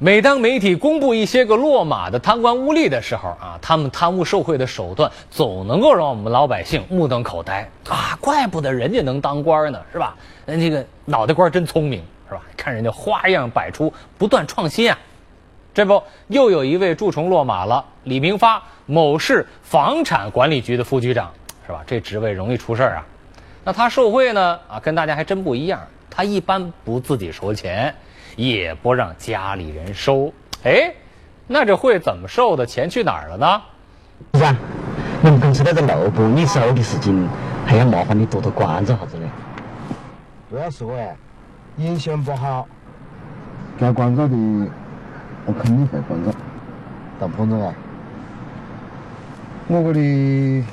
每当媒体公布一些个落马的贪官污吏的时候啊，他们贪污受贿的手段总能够让我们老百姓目瞪口呆啊！怪不得人家能当官呢，是吧？人这个脑袋瓜真聪明，是吧？看人家花样百出，不断创新啊！这不又有一位蛀虫落马了，李明发，某市房产管理局的副局长，是吧？这职位容易出事儿啊。那他受贿呢？啊，跟大家还真不一样，他一般不自己收钱。也不让家里人收，哎，那这会怎么收的？钱去哪儿了呢？是啊，我们公司那个楼不你收的事情，还要麻烦你多多关照下子嘞。不要说哎，影响不好。该关照的，我肯定会关照。但彭总啊，我这里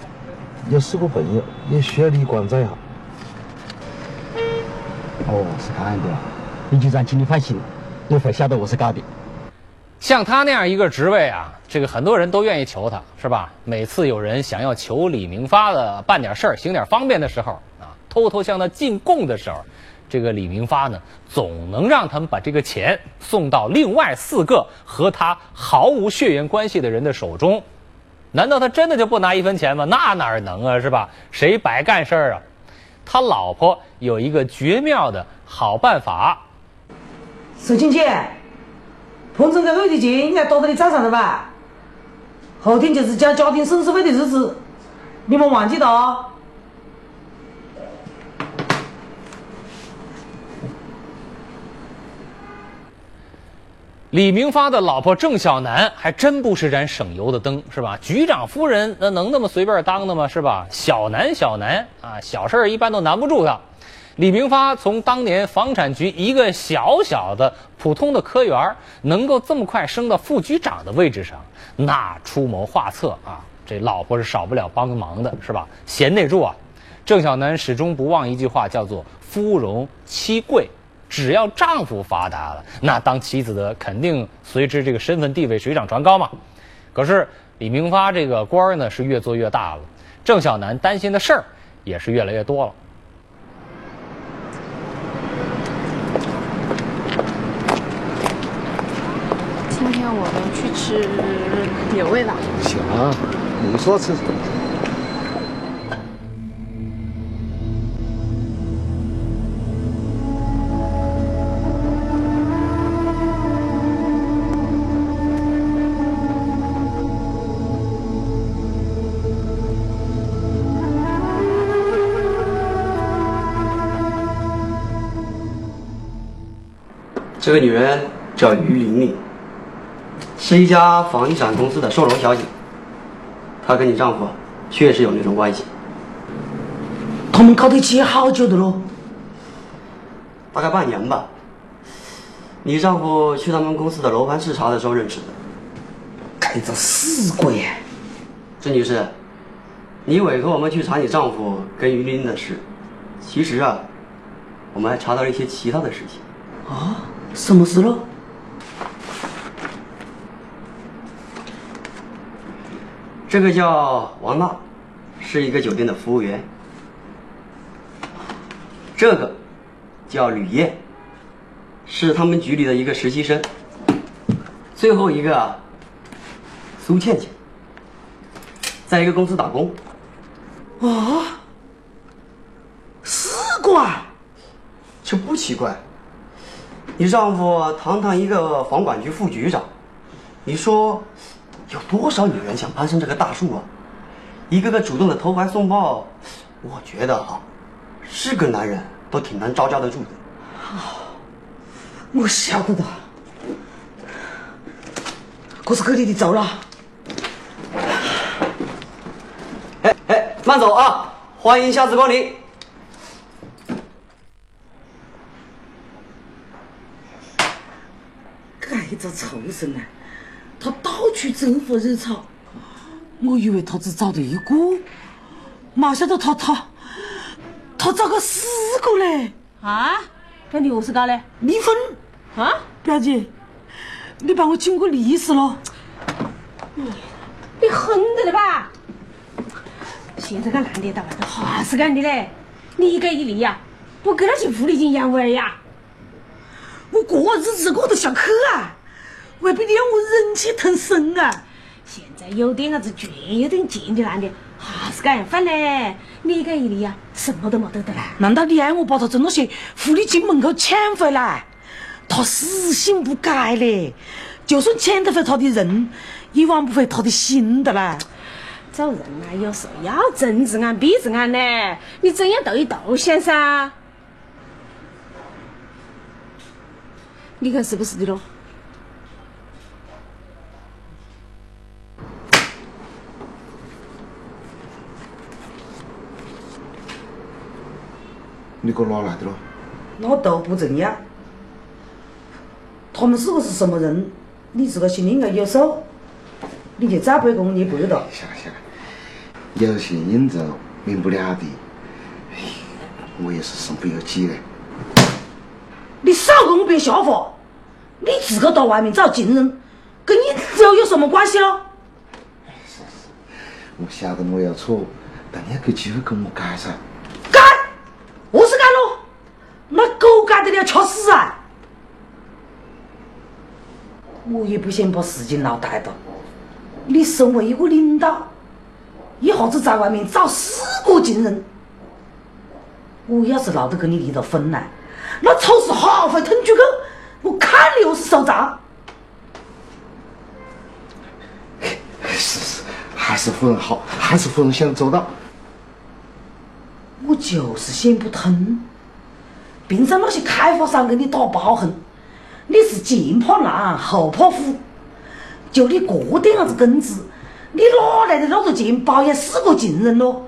有四个朋友，也需要你关照一下。哦，是这样的。李局长，请你放心，我会晓得我是搞的。像他那样一个职位啊，这个很多人都愿意求他，是吧？每次有人想要求李明发的办点事儿、行点方便的时候啊，偷偷向他进贡的时候，这个李明发呢，总能让他们把这个钱送到另外四个和他毫无血缘关系的人的手中。难道他真的就不拿一分钱吗？那哪能啊，是吧？谁白干事儿啊？他老婆有一个绝妙的好办法。石青姐，彭总在内地钱应该打到你账上了吧？后天就是交家庭损失费的日子，你莫忘记了。李明发的老婆郑小楠还真不是盏省油的灯，是吧？局长夫人那能那么随便当的吗？是吧？小楠，小楠啊，小事一般都难不住他。李明发从当年房产局一个小小的普通的科员，能够这么快升到副局长的位置上，那出谋划策啊，这老婆是少不了帮个忙的，是吧？贤内助啊，郑小楠始终不忘一句话，叫做“夫荣妻贵”，只要丈夫发达了，那当妻子的肯定随之这个身份地位水涨船高嘛。可是李明发这个官儿呢是越做越大了，郑小楠担心的事儿也是越来越多了。我们去吃有味道。行，你说吃。这个女人叫于玲玲。是一家房地产公司的售楼小姐，她跟你丈夫确实有那种关系。他们搞在一起好久的喽？大概半年吧。你丈夫去他们公司的楼盘视察的时候认识的。该找死鬼！郑女士，你委托我们去查你丈夫跟于林的事，其实啊，我们还查到了一些其他的事情。啊？什么事喽？这个叫王娜，是一个酒店的服务员。这个叫吕燕，是他们局里的一个实习生。最后一个苏倩倩，在一个公司打工。啊，四个？这不奇怪。你丈夫堂堂一个房管局副局长，你说？有多少女人想攀上这个大树啊？一个个主动的投怀送抱，我觉得哈，是个男人都挺难招架得住的。我晓得的，可是给你的走了。哎哎，慢走啊！欢迎下次光临。该着畜生呢！他到处征服热潮，我以为他只找了一个，没想到他他他找个四个嘞！啊？那你何是搞嘞？离婚啊？表姐，你把我经过历史了。你你狠着了吧？现在个男的到外头还是干的嘞？你一给一例呀？不给他些狐狸精养娃儿呀？我过日子过得想去啊！未必你要我忍气吞声啊！现在有点伢子权有点劲的男的，哈是这样反嘞？你这一里啊，什么都没得的啦。难道你让我把他从那些狐狸精门口抢回来？他死性不改嘞，就算抢得回他的人，也挽不回他的心的啦。做人啊，有时候要睁只眼闭只眼嘞。你怎样斗一斗先噻？你看是不是的咯？你给我哪来的咯？那都不重要。他们四个是什么人，你自个心里应该有数。你就再不要跟我捏。行了行了，有些应酬免不了的。哎，我也是身不由己的。你少跟我编瞎话！你自个到外面找情人，跟你走有什么关系咯？我晓得我有错，但你要给机会跟我改噻。改？何是改咯？那狗干得了吃屎啊！我也不想把事情闹大的。你身为一个领导，一下子在外面找四个情人，我要是闹得跟你离了婚来，那丑事好会腾出去，我看你又是收账。是是，还是夫人好，还是夫人想周到。我就是想不通，平常那些开发商给你打包很，你是前怕狼后怕虎。就你这点样子工资，你哪来的那么多钱包养四个情人咯？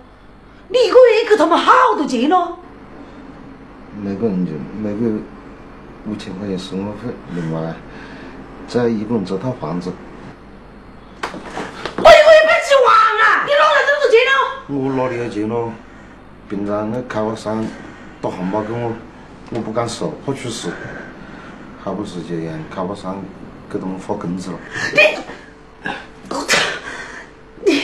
你一个月给他们好多钱咯？每个人就每个月五千块钱生活费，另外再一个人这套房子。我一个月没几万啊！你哪来这么多钱咯？我哪里有钱咯？平常那开发商打红包给我，我不敢收，怕出事，还不是就让开发商。给他们发工资了。你，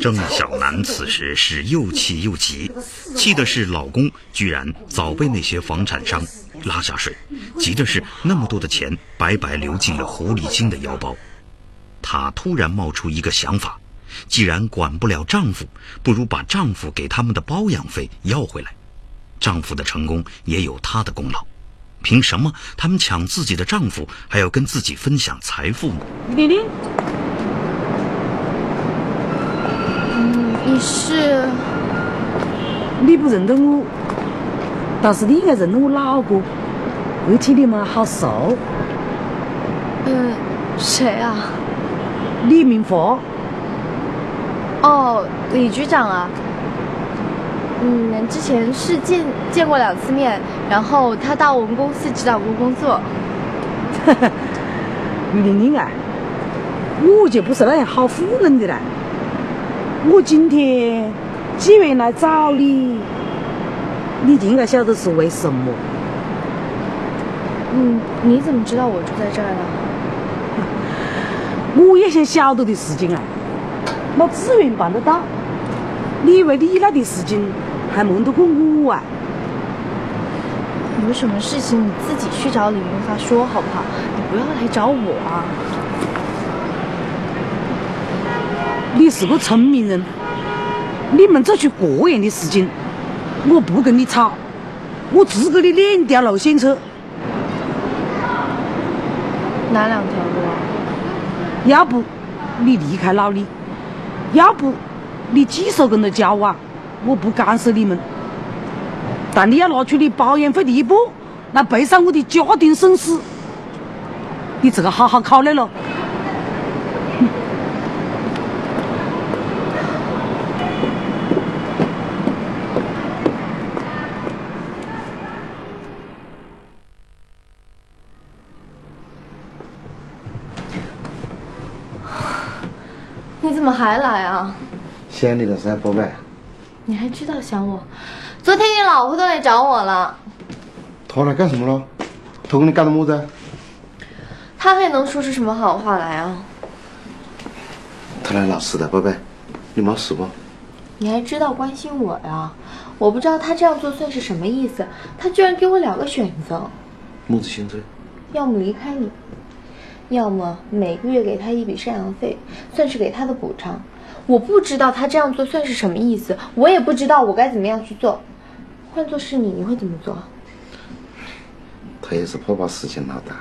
郑小楠此时是又气又急，气的是老公居然早被那些房产商拉下水，急的是那么多的钱白白流进了狐狸精的腰包。她突然冒出一个想法：既然管不了丈夫，不如把丈夫给他们的包养费要回来。丈夫的成功也有她的功劳。凭什么他们抢自己的丈夫，还要跟自己分享财富呢？玲玲，嗯，你是？你不认得我，但是你应该认得我老公，而且你们好熟。嗯，谁啊？李明华。哦，李局长啊。嗯，之前是见见过两次面，然后他到我们公司指导过工作。玲玲啊，我就不是那样好糊弄的啦。我今天既然来找你，你就应该晓得是为什么。嗯，你怎么知道我住在这儿呢？我也想晓得的事情啊，那自然办得到。你以为你那点事情？还瞒得过我啊？有什么事情你自己去找李云发说好不好？你不要来找我啊！你是个聪明人，你们做出这样的事情，我不跟你吵，我只给你两条路选择。哪两条路啊？要不你离开老李，要不你继续跟他交往。我不干涉你们，但你要拿出你保养费的一半来赔偿我的家庭损失，你这个好好考虑了。你怎么还来啊？想你了噻，宝贝。你还知道想我？昨天你老婆都来找我了。她来干什么了？她跟你干的么子？她还能说出什么好话来啊？她来闹事的，宝贝，你没事不？你还知道关心我呀？我不知道她这样做算是什么意思。她居然给我两个选择。么子选择？要么离开你，要么每个月给她一笔赡养费，算是给她的补偿。我不知道他这样做算是什么意思，我也不知道我该怎么样去做。换做是你，你会怎么做？他也是怕把事情闹大，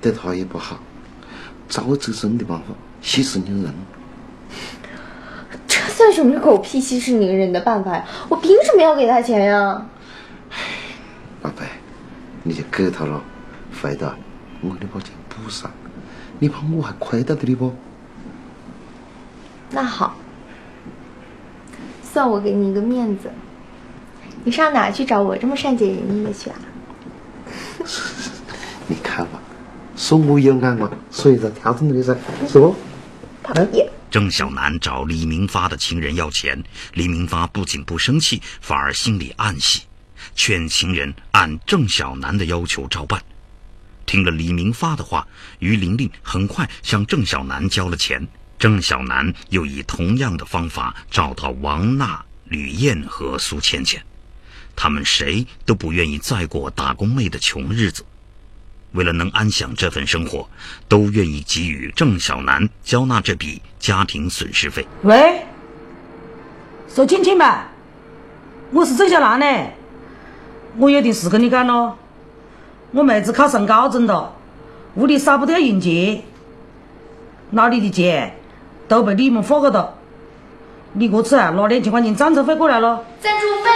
对他也不好，找个折身的办法息事宁人。这算什么狗屁息事宁人的办法呀？我凭什么要给他钱呀？宝贝，你就给他了，回头我给你把钱补上。你怕我还亏待着你不？那好，算我给你一个面子。你上哪去找我这么善解人意的去啊？你看吧，说我有眼嘛，所以才挑中你的噻，是不？讨厌。郑小南找李明发的情人要钱，李明发不仅不生气，反而心里暗喜，劝情人按郑小南的要求照办。听了李明发的话，于玲玲很快向郑小南交了钱。郑小南又以同样的方法找到王娜、吕燕和苏倩倩，他们谁都不愿意再过打工妹的穷日子。为了能安享这份生活，都愿意给予郑小南交纳这笔家庭损失费。喂，说亲亲吧，我是郑小兰呢，我有点事跟你讲咯。我妹子考上高中了，屋里少不得要迎接，哪里的钱都被你们花个了，你这次啊拿两千块钱赞助费过来咯。赞助费？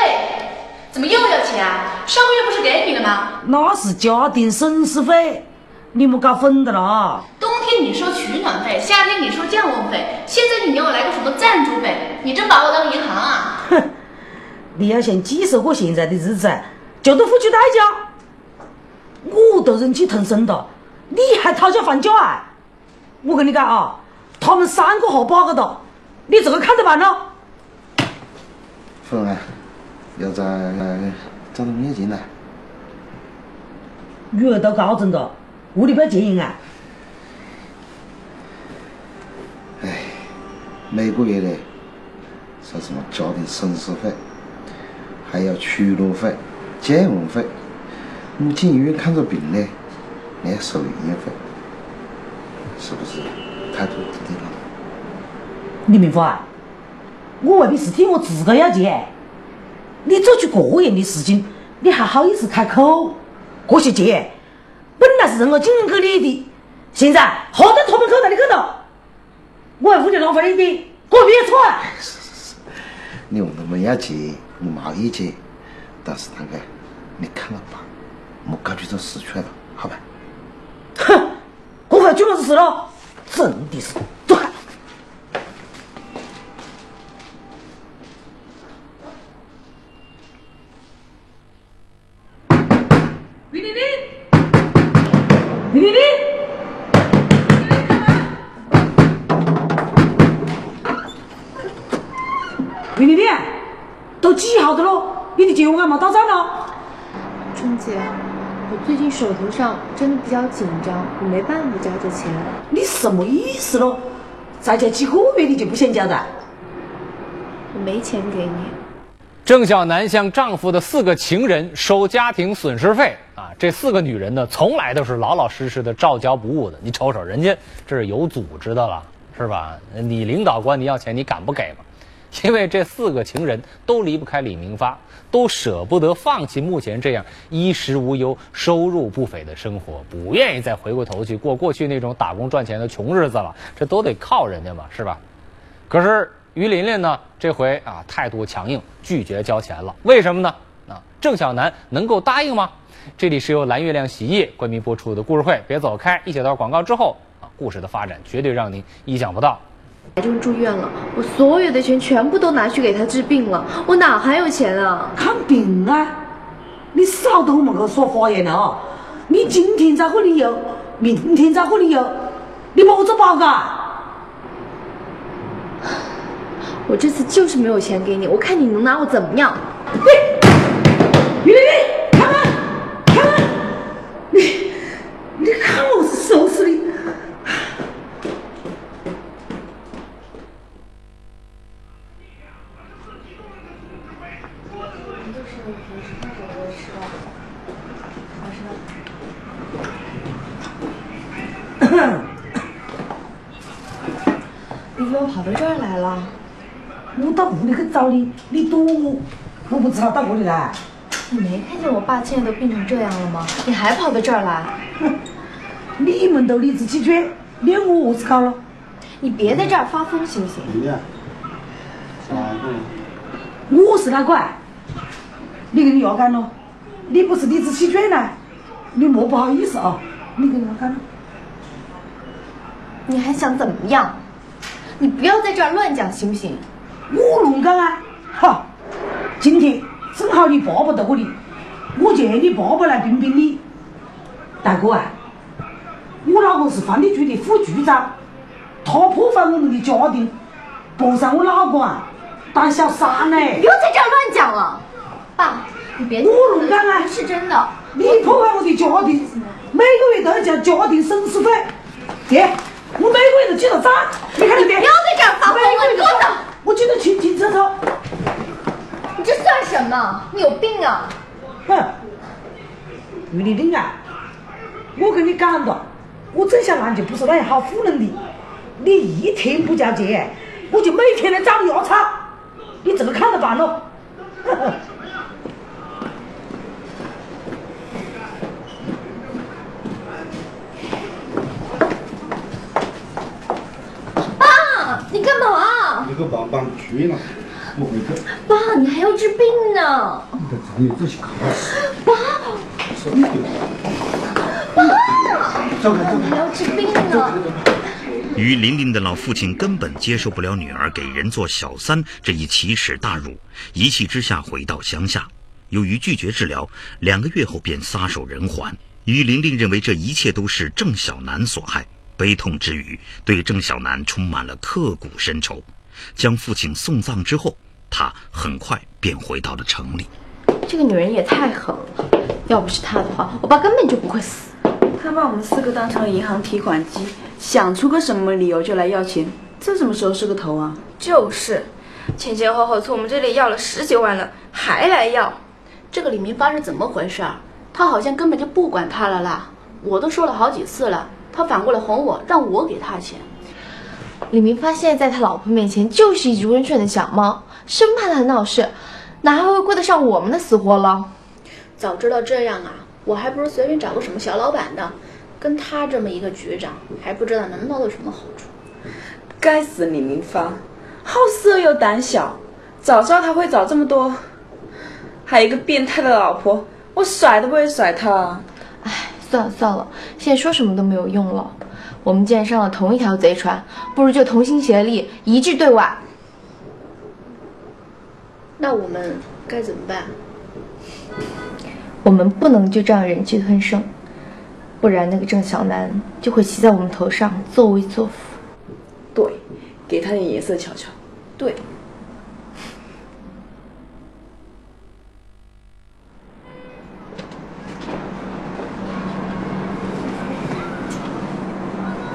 怎么又要钱啊？上个月不是给你了吗？那是家庭损失费，你们搞混的啦。冬天你说取暖费，夏天你说降温费，现在你给我来个什么赞助费？你真把我当银行啊？哼，你要想继续过现在的日子，就得付出代价。我都忍气吞声的，你还讨价还价啊？我跟你讲啊，他们三个好八个的，你这个看着办咯。夫人，要在找到咩进来？女儿都高中了，屋里不要钱啊？哎，每个月呢，说什么家庭损失费，还要取暖费、降温费。你进医院看着病呢，你还收医院费，是不是李明华，我未必是替我自个要钱，你做出这样的事情，你还好意思开口？这些钱本来是人我进给你的，现在合到他们口袋里去了，我还屋里浪费了 一点，我没错啊！是是是，你问他们要钱，我没意见，但是大哥，你看了吧，莫搞出这事出来了，好吧？哼，我快做么子事了？真的是，最近手头上真的比较紧张，我没办法交这钱。你什么意思咯？才交几个月你就不想交了？我没钱给你。郑小南向丈夫的四个情人收家庭损失费啊！这四个女人呢，从来都是老老实实的照交不误的。你瞅瞅，人家这是有组织的了，是吧？你领导管你要钱，你敢不给吗？因为这四个情人都离不开李明发，都舍不得放弃目前这样衣食无忧、收入不菲的生活，不愿意再回过头去过过去那种打工赚钱的穷日子了。这都得靠人家嘛，是吧？可是于琳琳呢，这回啊态度强硬，拒绝交钱了。为什么呢？啊，郑小南能够答应吗？这里是由蓝月亮洗衣液冠名播出的故事会，别走开！一小段广告之后啊，故事的发展绝对让您意想不到。癌症住院了，我所有的钱全部都拿去给他治病了，我哪还有钱啊？看病啊！你少在我们去说花言了啊！你今天在这里有，明天在这里有，你把我做报告。我这次就是没有钱给你，我看你能拿我怎么样？李丽丽，看看，看看，你看我是收拾你！你怎么跑到这儿来了？我到屋里去找你，你躲我，到屋里来。你没看见我爸现在都病成这样了吗？你还跑到这儿来？你们都理直气壮，连我何是搞了？你别在这儿发疯行不行？我是哪个啊？你跟你要干了？你不是理直气壮呢？你莫不好意思啊！你跟你要干了？你还想怎么样？你不要在这儿乱讲行不行？我乱讲啊！哈，今天正好你爸爸在这里，我见你爸爸来评评理。大哥啊，我老公是房地局的副局长，他破坏我们的家庭，碰上我老公啊当小三呢。不要在这乱讲了，爸，你别我乱讲啊！是真的，你破坏我的家庭，每个月都要交家庭损失费。爹，我每个月都记到账，你看着点。不要在这儿发疯了，你给我走！我记得清清楚楚。你这算什么？你有病啊！哼，于丽玲啊，我跟你讲了，我郑小兰就不是那样好糊弄的。你一天不交钱，我就每天来找你压草，你这个看着办喽。呵呵。爸，你干嘛？你个棒棒去了。爸，你还要治病呢。爸，手里走开走你还要治病呢。于玲玲的老父亲根本接受不了女儿给人做小三这一奇耻大辱，一气之下回到乡下。由于拒绝治疗，两个月后便撒手人寰。于玲玲认为这一切都是郑小南所害，悲痛之余，对郑小南充满了刻骨深仇。将父亲送葬之后，她很快便回到了城里。这个女人也太狠了，要不是她的话，我爸根本就不会死。他把我们四个当成了银行提款机，想出个什么理由就来要钱，这什么时候是个头啊？就是，前前后后从我们这里要了十几万了，还来要。这个李明发是怎么回事儿？他好像根本就不管他了啦！我都说了好几次了，他反过来哄我，让我给他钱。李明发现在在他老婆面前就是一只温顺的小猫，生怕他闹事，哪还会顾得上我们的死活了？早知道这样啊，我还不如随便找个什么小老板的，跟他这么一个局长，还不知道能捞到什么好处。该死李明发，好色又胆小，早知道他会找这么多，还有一个变态的老婆，我甩都不会甩他。唉，算了算了，现在说什么都没有用了。我们既然上了同一条贼船，不如就同心协力，一致对外。那我们该怎么办？我们不能就这样忍气吞声，不然那个郑小南就会骑在我们头上作威作福。对，给他点颜色瞧瞧。对。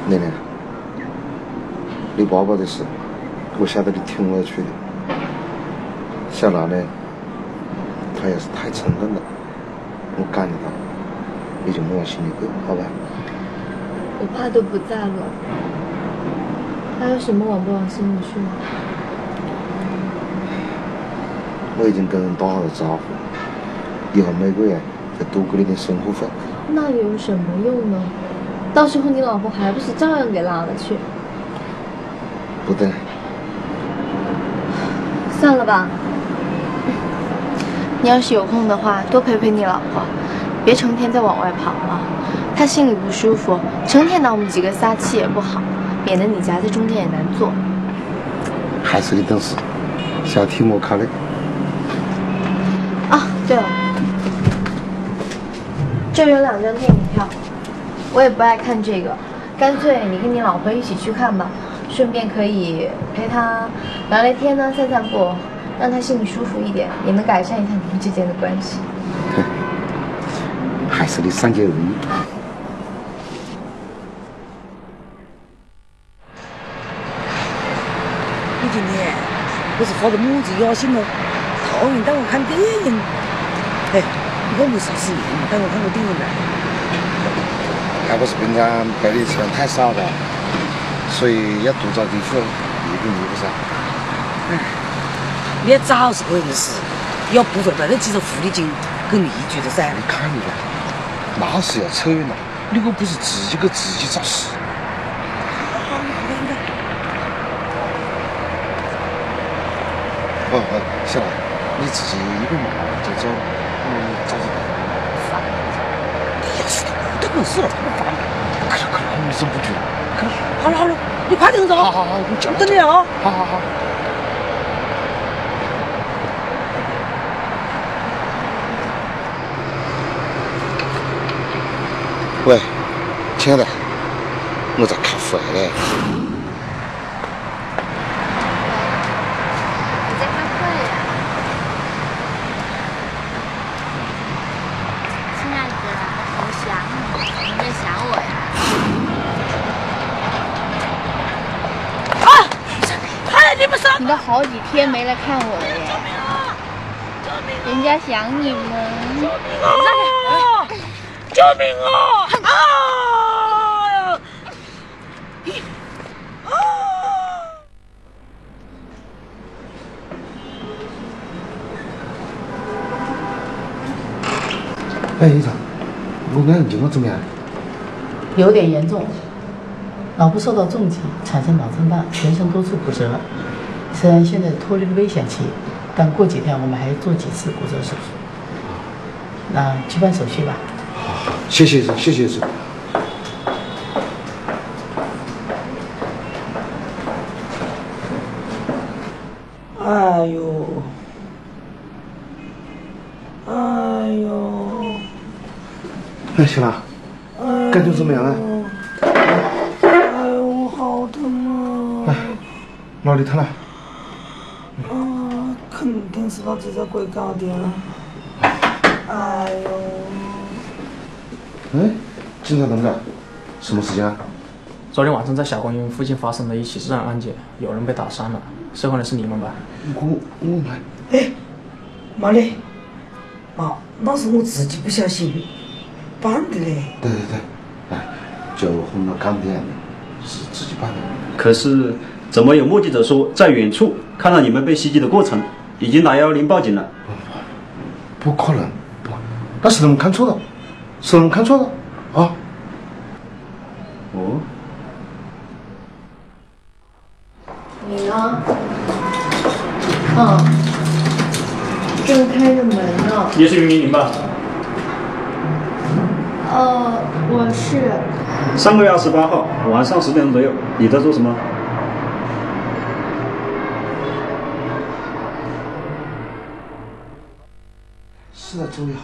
奶奶，你爸爸的事，我晓得你挺委屈的。小兰呢，他也是太冲动了，我赶着她，你就莫往心里去，好吧？我爸都不在了，还有什么往不往心里去吗？我已经跟人打好了招呼，以后每个月再多给你点生活费。那有什么用呢？到时候你老婆还不是照样给拉了去？不对，算了吧。你要是有空的话，多陪陪你老婆，别成天在往外跑了。她心里不舒服，成天拿我们几个撒气也不好，免得你夹在中间也难做。还是你懂事，小替我考虑。啊，对了，这有两张电影票，我也不爱看这个，干脆你跟你老婆一起去看吧，顺便可以陪她聊聊天呢，散散步，让他心里舒服一点，也能改善一下你们之间的关系。还是你善解人意。你今天不是发着么子雅兴了？讨厌带我看电影。哎，你跟我说实话，带我看个电影呗。还不是平常备的钱太少了，所以要多找点户，弥补弥补噻。你早是个回事，要部分带点几个福利金给例举的噻。你看你了，那是要扯远了，你又不是自己给自己找事。不不，小兰，你自己一个慢慢就走，嗯，找着烦。你要是等等死了怎么办？快了快了，我们忍不住了，快了。好了好了，你快点走。好好好，我叫等你啊。好好好。喂，亲爱的，我在开会嘞。你在开会呀？亲爱的，我想你，你在想我呀？啊！哎，你们是？你都好几天没来看我了耶！人家想你们。啊！救命啊！啊！哎，医生，我眼睛我怎么样？有点严重，脑部受到重击，产生脑震荡，全身多处骨折。虽然现在脱离了危险期，但过几天我们还要做几次骨折手术。那去办手续吧。好谢谢医生，谢谢医生。哎呦，哎呦，哎，小兰，感觉怎么样啊？哎呦，我好疼啊！哪里疼了？啊，肯定是把这个鬼搞的了。哎呦！哎，警察同志，什么事情啊？昨天晚上在小公园附近发生了一起治安案件，有人被打伤了，受害人是你们吧？我我来。哎，妈的，妈，那是我自己不小心办的嘞。对对对，哎，酒红了港点，是自己办的。可是，怎么有目击者说在远处看到你们被袭击的过程，已经打幺幺零报警了？不可能，不，那是他们看错了，是他们看错了啊！哦，你呢？嗯，正开着门呢。你是于明明吧？呃，我是。上个月二十八号晚上十点钟左右，你在做什么？是在走呀，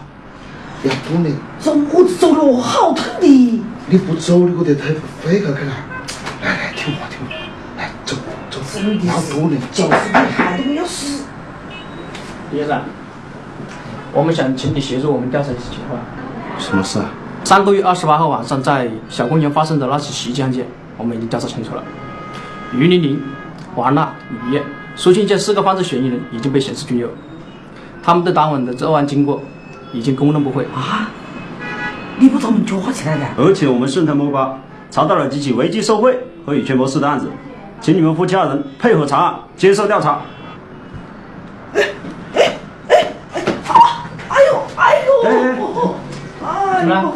要多呢。走，我走了，我好疼的。你不走，你我得太飞开去了。来来，听话听话，来走走，要多呢。就是你害得我要死。李先生，我们想请你协助我们调查一些情况。什么事啊？上个月二十八号晚上在小公园发生的那起袭击案件，我们已经调查清楚了。于玲玲、王娜、雨夜、苏庆建四个犯罪嫌疑人已经被刑事拘留，他们对当晚的作案经过已经供认不讳。啊？你把他们抓起来了？而且我们顺藤摸瓜，查到了几起违纪受贿和以权谋私的案子，请你们夫妻二人配合查案，接受调查。哎呦，哎呦，哎呦，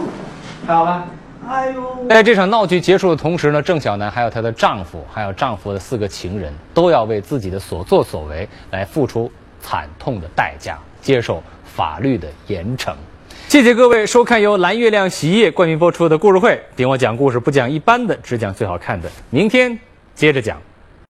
还好吧？哎呦！在这场闹剧结束的同时呢，郑晓楠还有她的丈夫，还有丈夫的四个情人，都要为自己的所作所为来付出惨痛的代价，接受法律的严惩。谢谢各位收看由蓝月亮洗衣液冠名播出的故事会。听我讲故事，不讲一般的，只讲最好看的。明天接着讲。